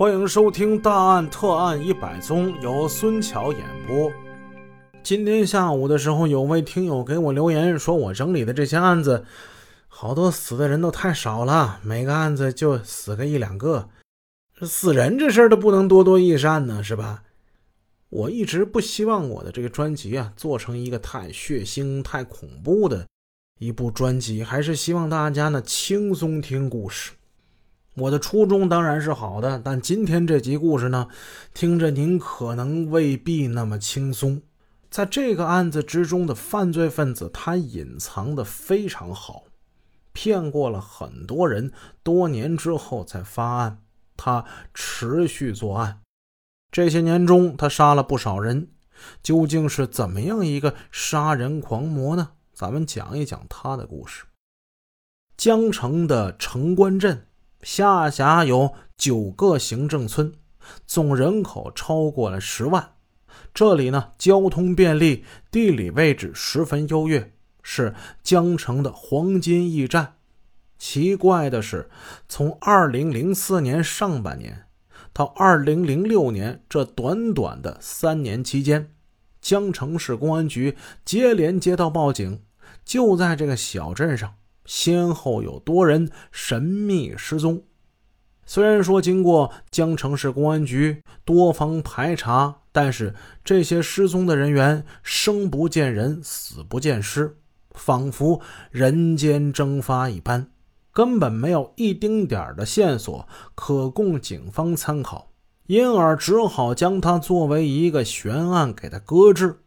欢迎收听《大案特案一百宗》，由孙桥演播。今天下午的时候，有位听友给我留言，说我整理的这些案子，好多死的人都太少了，每个案子就死个一两个，死人这事儿都不能多多益善呢，是吧？我一直不希望我的这个专辑啊，做成一个太血腥、太恐怖的一部专辑，还是希望大家呢轻松听故事。我的初衷当然是好的，但今天这集故事呢，听着您可能未必那么轻松。在这个案子之中的犯罪分子，他隐藏的非常好，骗过了很多人，多年之后才发案，他持续作案。这些年中，他杀了不少人，究竟是怎么样一个杀人狂魔呢？咱们讲一讲他的故事。江城的城关镇下辖有九个行政村，总人口超过了十万。这里呢，交通便利，地理位置十分优越，是江城的黄金驿站。奇怪的是，从二零零四年上半年。到二零零六年这短短的三年期间，江城市公安局接连接到报警，就在这个小镇上，先后有多人神秘失踪。虽然说经过江城市公安局多方排查，但是这些失踪的人员生不见人，死不见尸，仿佛人间蒸发一般。根本没有一丁点的线索可供警方参考，因而只好将它作为一个悬案给它搁置。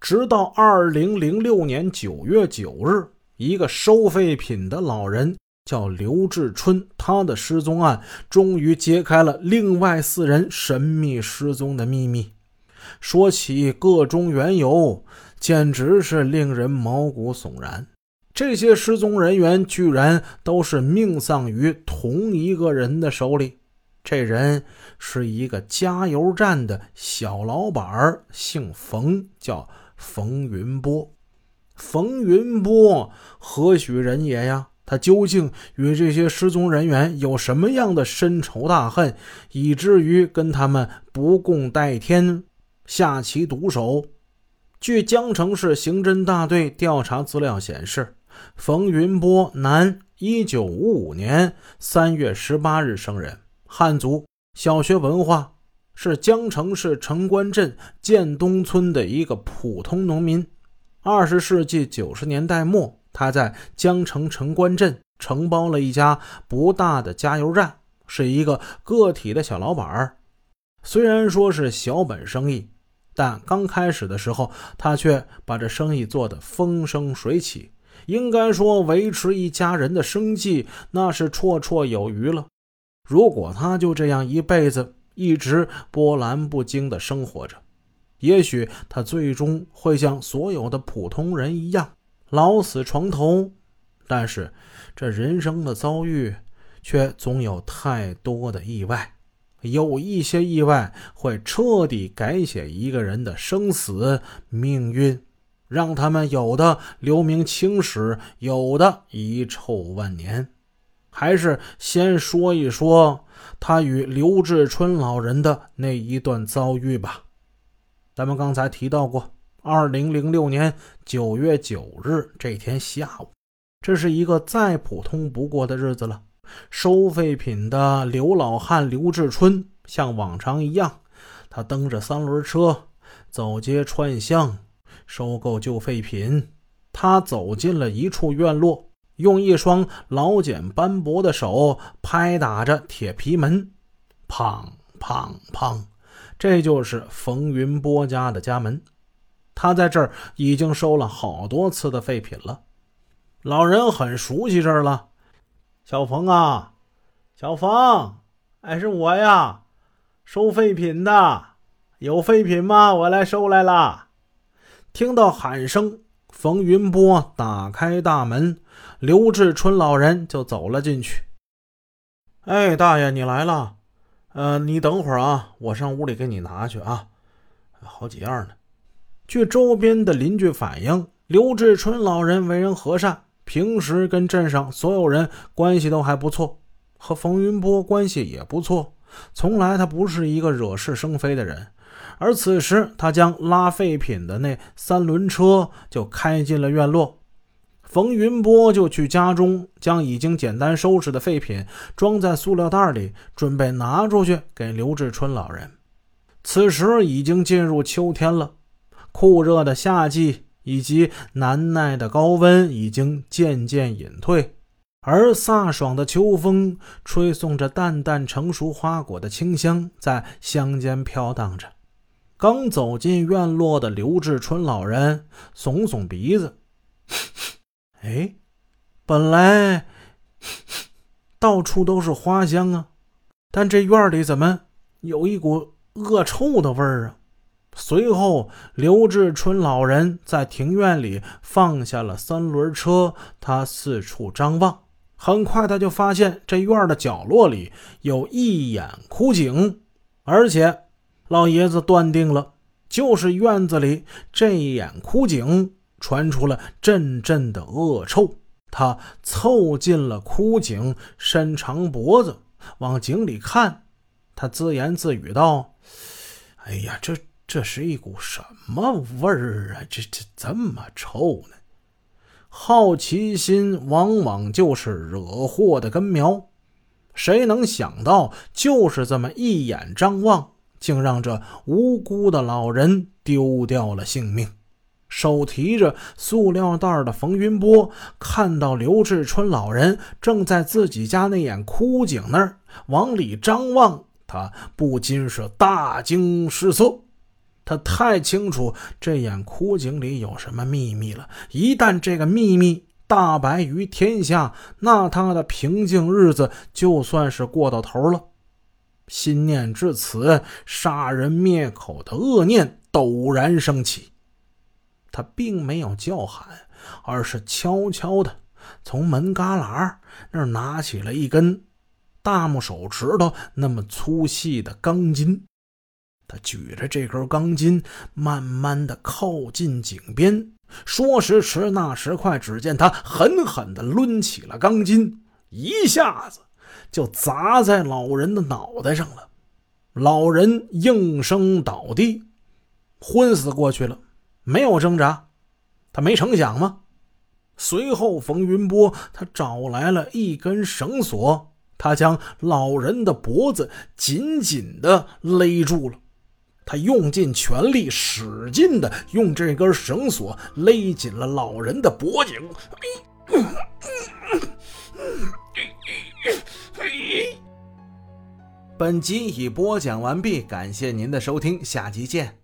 直到二零零六年九月九日，一个收废品的老人叫刘志春，他的失踪案终于揭开了另外四人神秘失踪的秘密。说起个中缘由，简直是令人毛骨悚然。这些失踪人员居然都是命丧于同一个人的手里。这人是一个加油站的小老板，姓冯，叫冯云波。冯云波何许人也呀？他究竟与这些失踪人员有什么样的深仇大恨，以至于跟他们不共戴天，下其毒手？据江城市刑侦大队调查资料显示。冯云波，男，一九五五年三月十八日生人，汉族，小学文化，是江城市城关镇建东村的一个普通农民。二十世纪九十年代末，他在江城城关镇承包了一家不大的加油站，是一个个体的小老板虽然说是小本生意，但刚开始的时候，他却把这生意做得风生水起。应该说，维持一家人的生计那是绰绰有余了。如果他就这样一辈子一直波澜不惊地生活着，也许他最终会像所有的普通人一样老死床头。但是，这人生的遭遇却总有太多的意外，有一些意外会彻底改写一个人的生死命运。让他们有的留名青史，有的遗臭万年。还是先说一说他与刘志春老人的那一段遭遇吧。咱们刚才提到过，二零零六年九月九日这天下午，这是一个再普通不过的日子了。收废品的刘老汉刘志春像往常一样，他蹬着三轮车走街串巷。收购旧废品，他走进了一处院落，用一双老茧斑驳的手拍打着铁皮门，砰砰砰，这就是冯云波家的家门。他在这儿已经收了好多次的废品了，老人很熟悉这儿了。小冯啊，小冯，哎，是我呀，收废品的，有废品吗？我来收来了。听到喊声，冯云波打开大门，刘志春老人就走了进去。哎，大爷，你来了。呃，你等会儿啊，我上屋里给你拿去啊。好几样呢。据周边的邻居反映，刘志春老人为人和善，平时跟镇上所有人关系都还不错，和冯云波关系也不错。从来他不是一个惹是生非的人。而此时，他将拉废品的那三轮车就开进了院落。冯云波就去家中，将已经简单收拾的废品装在塑料袋里，准备拿出去给刘志春老人。此时已经进入秋天了，酷热的夏季以及难耐的高温已经渐渐隐退，而飒爽的秋风吹送着淡淡成熟花果的清香，在乡间飘荡着。刚走进院落的刘志春老人耸耸鼻子。哎，本来 到处都是花香啊，但这院里怎么有一股恶臭的味儿啊？随后，刘志春老人在庭院里放下了三轮车，他四处张望。很快，他就发现这院的角落里有一眼枯井，而且老爷子断定了，就是院子里这一眼枯井。传出了阵阵的恶臭，他凑近了枯井，伸长脖子往井里看。他自言自语道：“哎呀，这这是一股什么味儿啊？这这这么臭呢？”好奇心往往就是惹祸的根苗。谁能想到，就是这么一眼张望，竟让这无辜的老人丢掉了性命。手提着塑料袋的冯云波看到刘志春老人正在自己家那眼枯井那儿往里张望，他不禁是大惊失色。他太清楚这眼枯井里有什么秘密了。一旦这个秘密大白于天下，那他的平静日子就算是过到头了。心念至此，杀人灭口的恶念陡然升起。他并没有叫喊，而是悄悄地从门旮旯那儿拿起了一根大拇手指头那么粗细的钢筋。他举着这根钢筋，慢慢地靠近井边。说时迟，那时快，只见他狠狠地抡起了钢筋，一下子就砸在老人的脑袋上了。老人应声倒地，昏死过去了。没有挣扎，他没成想吗？随后，冯云波他找来了一根绳索，他将老人的脖子紧紧的勒住了。他用尽全力，使劲的用这根绳索勒紧了老人的脖颈。本集已播讲完毕，感谢您的收听，下集见。